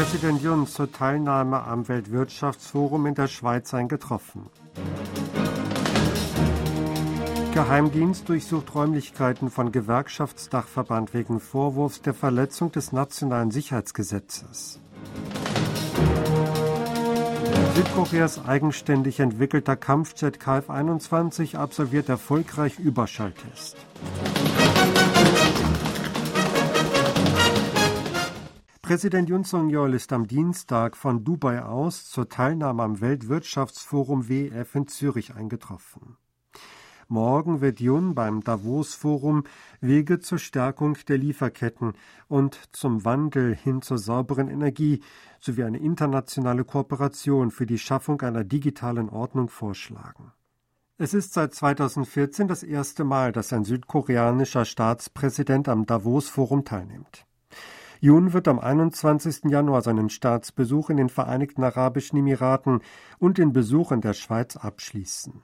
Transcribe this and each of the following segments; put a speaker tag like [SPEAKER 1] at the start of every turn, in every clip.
[SPEAKER 1] Präsident Jun zur Teilnahme am Weltwirtschaftsforum in der Schweiz eingetroffen. Geheimdienst durchsucht Räumlichkeiten von Gewerkschaftsdachverband wegen Vorwurfs der Verletzung des nationalen Sicherheitsgesetzes. Südkoreas eigenständig entwickelter Kampfjet KF-21 absolviert erfolgreich Überschalltest. Präsident Yun Song-yeol ist am Dienstag von Dubai aus zur Teilnahme am Weltwirtschaftsforum WEF in Zürich eingetroffen. Morgen wird Yun beim Davos-Forum Wege zur Stärkung der Lieferketten und zum Wandel hin zur sauberen Energie sowie eine internationale Kooperation für die Schaffung einer digitalen Ordnung vorschlagen. Es ist seit 2014 das erste Mal, dass ein südkoreanischer Staatspräsident am Davos-Forum teilnimmt. Jun wird am 21. Januar seinen Staatsbesuch in den Vereinigten Arabischen Emiraten und den Besuch in der Schweiz abschließen.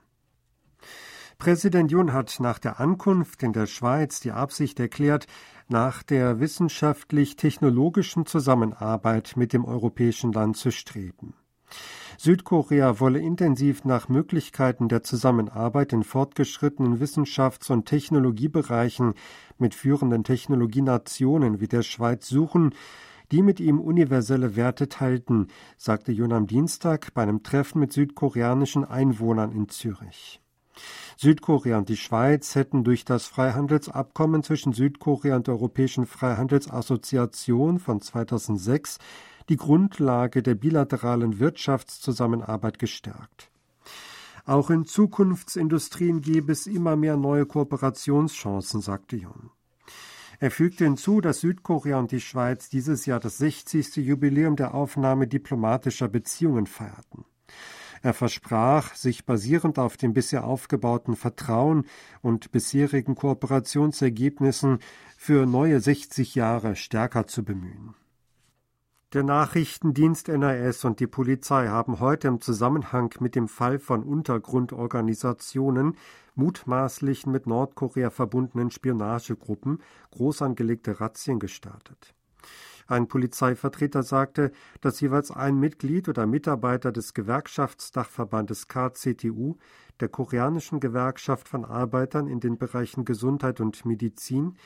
[SPEAKER 1] Präsident Jun hat nach der Ankunft in der Schweiz die Absicht erklärt, nach der wissenschaftlich-technologischen Zusammenarbeit mit dem europäischen Land zu streben. Südkorea wolle intensiv nach Möglichkeiten der Zusammenarbeit in fortgeschrittenen Wissenschafts- und Technologiebereichen mit führenden Technologienationen wie der Schweiz suchen, die mit ihm universelle Werte teilten, sagte Jun am Dienstag bei einem Treffen mit südkoreanischen Einwohnern in Zürich. Südkorea und die Schweiz hätten durch das Freihandelsabkommen zwischen Südkorea und der Europäischen Freihandelsassoziation von 2006 die Grundlage der bilateralen Wirtschaftszusammenarbeit gestärkt. Auch in Zukunftsindustrien gäbe es immer mehr neue Kooperationschancen, sagte Jung. Er fügte hinzu, dass Südkorea und die Schweiz dieses Jahr das 60. Jubiläum der Aufnahme diplomatischer Beziehungen feierten. Er versprach, sich basierend auf dem bisher aufgebauten Vertrauen und bisherigen Kooperationsergebnissen für neue 60 Jahre stärker zu bemühen. Der Nachrichtendienst NIS und die Polizei haben heute im Zusammenhang mit dem Fall von Untergrundorganisationen, mutmaßlich mit Nordkorea verbundenen Spionagegruppen, groß angelegte Razzien gestartet. Ein Polizeivertreter sagte, dass jeweils ein Mitglied oder Mitarbeiter des Gewerkschaftsdachverbandes KCTU, der koreanischen Gewerkschaft von Arbeitern in den Bereichen Gesundheit und Medizin,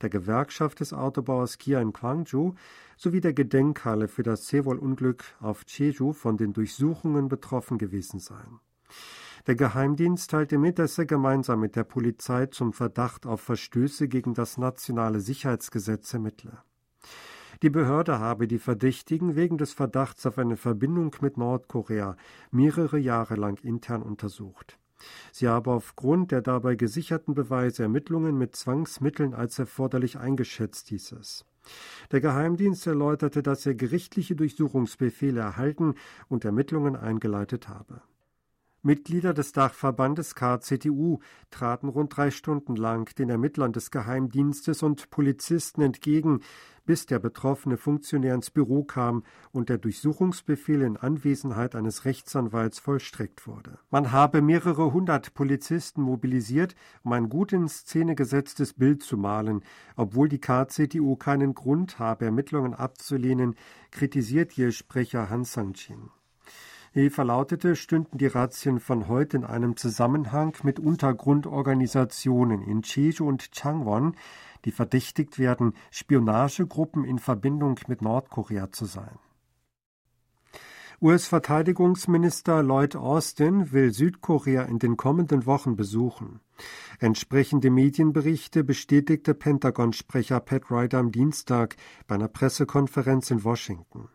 [SPEAKER 1] der Gewerkschaft des Autobauers Kia in Gwangju sowie der Gedenkhalle für das Seewol-Unglück auf Jeju von den Durchsuchungen betroffen gewesen seien. Der Geheimdienst teilte mit, dass er gemeinsam mit der Polizei zum Verdacht auf Verstöße gegen das nationale Sicherheitsgesetz ermittle. Die Behörde habe die Verdächtigen wegen des Verdachts auf eine Verbindung mit Nordkorea mehrere Jahre lang intern untersucht. Sie habe aufgrund der dabei gesicherten Beweise Ermittlungen mit Zwangsmitteln als erforderlich eingeschätzt, hieß es. Der Geheimdienst erläuterte, dass er gerichtliche Durchsuchungsbefehle erhalten und Ermittlungen eingeleitet habe. Mitglieder des Dachverbandes KCTU traten rund drei Stunden lang den Ermittlern des Geheimdienstes und Polizisten entgegen, bis der betroffene Funktionär ins Büro kam und der Durchsuchungsbefehl in Anwesenheit eines Rechtsanwalts vollstreckt wurde. Man habe mehrere hundert Polizisten mobilisiert, um ein gut in Szene gesetztes Bild zu malen. Obwohl die KCTU keinen Grund habe, Ermittlungen abzulehnen, kritisiert ihr Sprecher Han Sang-Chin. Verlautete, stünden die Razzien von heute in einem Zusammenhang mit Untergrundorganisationen in Jeju und Changwon, die verdächtigt werden, Spionagegruppen in Verbindung mit Nordkorea zu sein. US-Verteidigungsminister Lloyd Austin will Südkorea in den kommenden Wochen besuchen. Entsprechende Medienberichte bestätigte Pentagon-Sprecher Pat Ryder am Dienstag bei einer Pressekonferenz in Washington.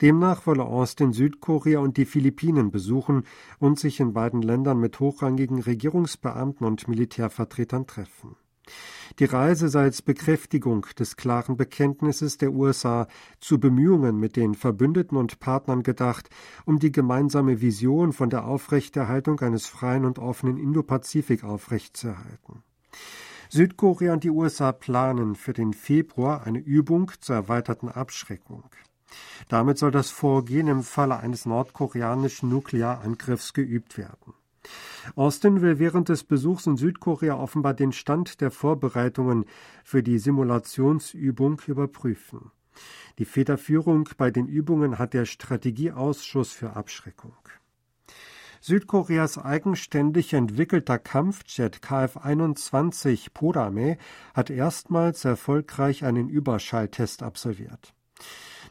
[SPEAKER 1] Demnach wolle Austin Südkorea und die Philippinen besuchen und sich in beiden Ländern mit hochrangigen Regierungsbeamten und Militärvertretern treffen. Die Reise sei als Bekräftigung des klaren Bekenntnisses der USA zu Bemühungen mit den Verbündeten und Partnern gedacht, um die gemeinsame Vision von der Aufrechterhaltung eines freien und offenen Indopazifik aufrechtzuerhalten. Südkorea und die USA planen für den Februar eine Übung zur erweiterten Abschreckung. Damit soll das Vorgehen im Falle eines nordkoreanischen Nuklearangriffs geübt werden. Austin will während des Besuchs in Südkorea offenbar den Stand der Vorbereitungen für die Simulationsübung überprüfen. Die Federführung bei den Übungen hat der Strategieausschuss für Abschreckung. Südkoreas eigenständig entwickelter Kampfjet KF-21 Podame hat erstmals erfolgreich einen Überschalltest absolviert.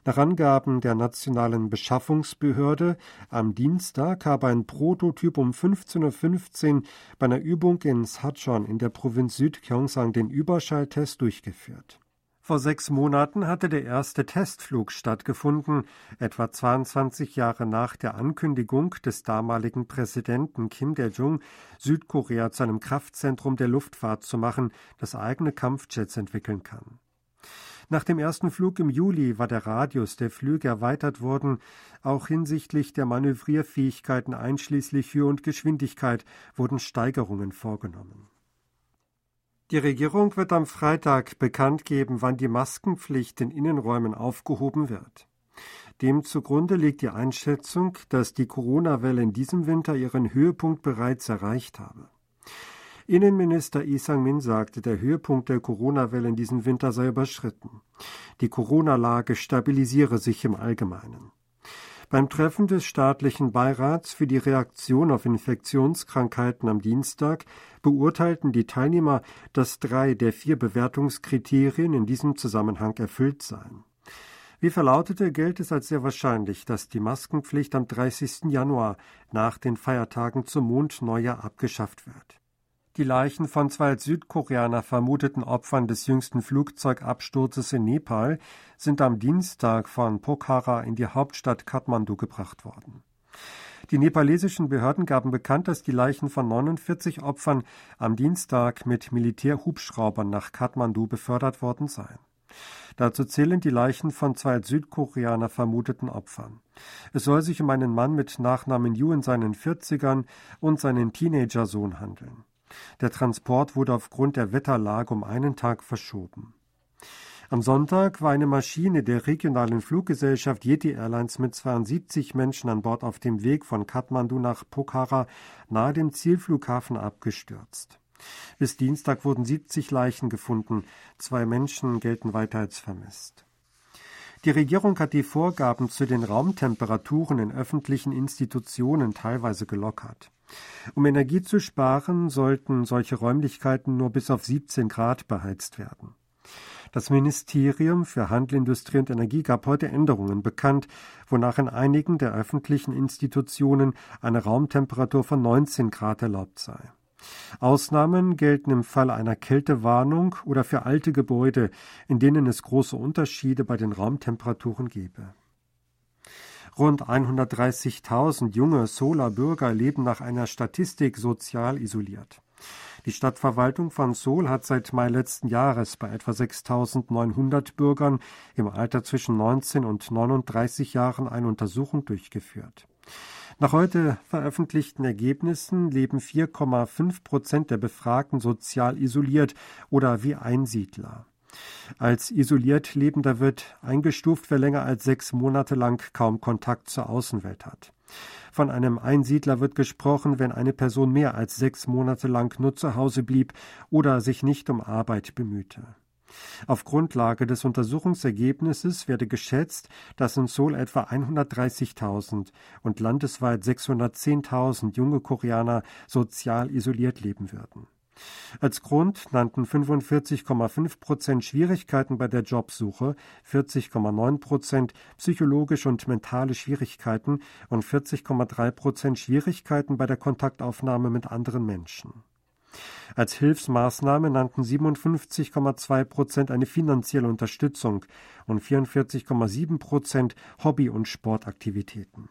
[SPEAKER 1] Nach Angaben der Nationalen Beschaffungsbehörde am Dienstag habe ein Prototyp um 15.15 Uhr bei einer Übung in Sachon in der Provinz Südgyeongsang den Überschalltest durchgeführt. Vor sechs Monaten hatte der erste Testflug stattgefunden, etwa 22 Jahre nach der Ankündigung des damaligen Präsidenten Kim Dae-jung, Südkorea zu einem Kraftzentrum der Luftfahrt zu machen, das eigene Kampfjets entwickeln kann. Nach dem ersten Flug im Juli war der Radius der Flüge erweitert worden, auch hinsichtlich der Manövrierfähigkeiten einschließlich Höhe und Geschwindigkeit wurden Steigerungen vorgenommen. Die Regierung wird am Freitag bekannt geben, wann die Maskenpflicht in Innenräumen aufgehoben wird. Dem zugrunde liegt die Einschätzung, dass die Corona-Welle in diesem Winter ihren Höhepunkt bereits erreicht habe. Innenminister Lee Sang-min sagte, der Höhepunkt der Corona-Welle in diesem Winter sei überschritten. Die Corona-Lage stabilisiere sich im Allgemeinen. Beim Treffen des staatlichen Beirats für die Reaktion auf Infektionskrankheiten am Dienstag beurteilten die Teilnehmer, dass drei der vier Bewertungskriterien in diesem Zusammenhang erfüllt seien. Wie verlautete, gilt es als sehr wahrscheinlich, dass die Maskenpflicht am 30. Januar nach den Feiertagen zum Mondneujahr abgeschafft wird. Die Leichen von zwei Südkoreaner vermuteten Opfern des jüngsten Flugzeugabsturzes in Nepal sind am Dienstag von Pokhara in die Hauptstadt Kathmandu gebracht worden. Die nepalesischen Behörden gaben bekannt, dass die Leichen von 49 Opfern am Dienstag mit Militärhubschraubern nach Kathmandu befördert worden seien. Dazu zählen die Leichen von zwei Südkoreaner vermuteten Opfern. Es soll sich um einen Mann mit Nachnamen Yu in seinen 40ern und seinen Teenagersohn handeln. Der Transport wurde aufgrund der Wetterlage um einen Tag verschoben. Am Sonntag war eine Maschine der regionalen Fluggesellschaft Yeti Airlines mit 72 Menschen an Bord auf dem Weg von Kathmandu nach Pokhara nahe dem Zielflughafen abgestürzt. Bis Dienstag wurden 70 Leichen gefunden, zwei Menschen gelten weiter als vermisst. Die Regierung hat die Vorgaben zu den Raumtemperaturen in öffentlichen Institutionen teilweise gelockert. Um Energie zu sparen, sollten solche Räumlichkeiten nur bis auf 17 Grad beheizt werden. Das Ministerium für Handel, Industrie und Energie gab heute Änderungen bekannt, wonach in einigen der öffentlichen Institutionen eine Raumtemperatur von 19 Grad erlaubt sei. Ausnahmen gelten im Fall einer Kältewarnung oder für alte Gebäude, in denen es große Unterschiede bei den Raumtemperaturen gebe. Rund 130.000 junge Solar Bürger leben nach einer Statistik sozial isoliert. Die Stadtverwaltung von Seoul hat seit Mai letzten Jahres bei etwa 6.900 Bürgern im Alter zwischen 19 und 39 Jahren eine Untersuchung durchgeführt. Nach heute veröffentlichten Ergebnissen leben 4,5 Prozent der Befragten sozial isoliert oder wie Einsiedler. Als isoliert Lebender wird eingestuft, wer länger als sechs Monate lang kaum Kontakt zur Außenwelt hat. Von einem Einsiedler wird gesprochen, wenn eine Person mehr als sechs Monate lang nur zu Hause blieb oder sich nicht um Arbeit bemühte. Auf Grundlage des Untersuchungsergebnisses werde geschätzt, dass in Seoul etwa 130.000 und landesweit 610.000 junge Koreaner sozial isoliert leben würden. Als Grund nannten 45,5 Prozent Schwierigkeiten bei der Jobsuche, 40,9 Prozent psychologische und mentale Schwierigkeiten und 40,3 Prozent Schwierigkeiten bei der Kontaktaufnahme mit anderen Menschen. Als Hilfsmaßnahme nannten 57,2 Prozent eine finanzielle Unterstützung und 44,7 Prozent Hobby- und Sportaktivitäten.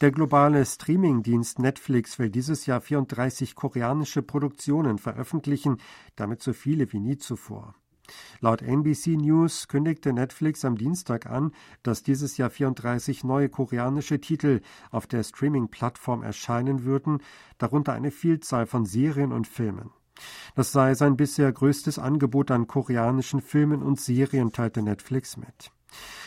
[SPEAKER 1] Der globale Streamingdienst Netflix will dieses Jahr 34 koreanische Produktionen veröffentlichen, damit so viele wie nie zuvor. Laut NBC News kündigte Netflix am Dienstag an, dass dieses Jahr 34 neue koreanische Titel auf der Streaming-Plattform erscheinen würden, darunter eine Vielzahl von Serien und Filmen. Das sei sein bisher größtes Angebot an koreanischen Filmen und Serien, teilte Netflix mit.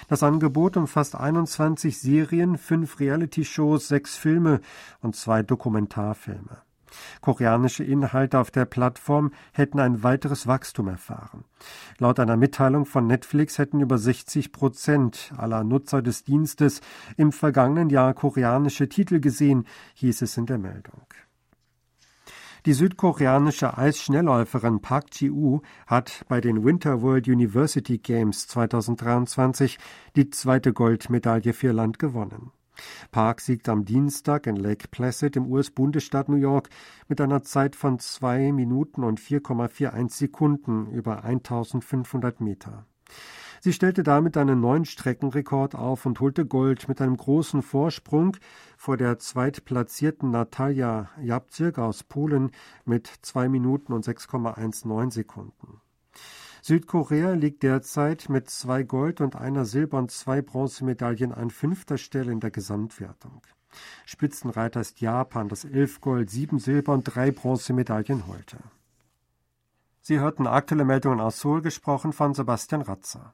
[SPEAKER 1] Das Angebot umfasst 21 Serien, fünf Reality-Shows, sechs Filme und zwei Dokumentarfilme. Koreanische Inhalte auf der Plattform hätten ein weiteres Wachstum erfahren. Laut einer Mitteilung von Netflix hätten über 60 Prozent aller Nutzer des Dienstes im vergangenen Jahr koreanische Titel gesehen, hieß es in der Meldung. Die südkoreanische Eisschnellläuferin Park Ji-woo hat bei den Winter World University Games 2023 die zweite Goldmedaille für ihr Land gewonnen. Park siegt am Dienstag in Lake Placid im US-Bundesstaat New York mit einer Zeit von 2 Minuten und 4,41 Sekunden über 1500 Meter. Sie stellte damit einen neuen Streckenrekord auf und holte Gold mit einem großen Vorsprung vor der zweitplatzierten Natalia Jabzirk aus Polen mit 2 Minuten und 6,19 Sekunden. Südkorea liegt derzeit mit zwei Gold- und einer Silber- und zwei Bronzemedaillen an fünfter Stelle in der Gesamtwertung. Spitzenreiter ist Japan, das elf Gold, sieben Silber- und drei Bronzemedaillen holte. Sie hörten aktuelle Meldungen aus Seoul, gesprochen von Sebastian Ratzer.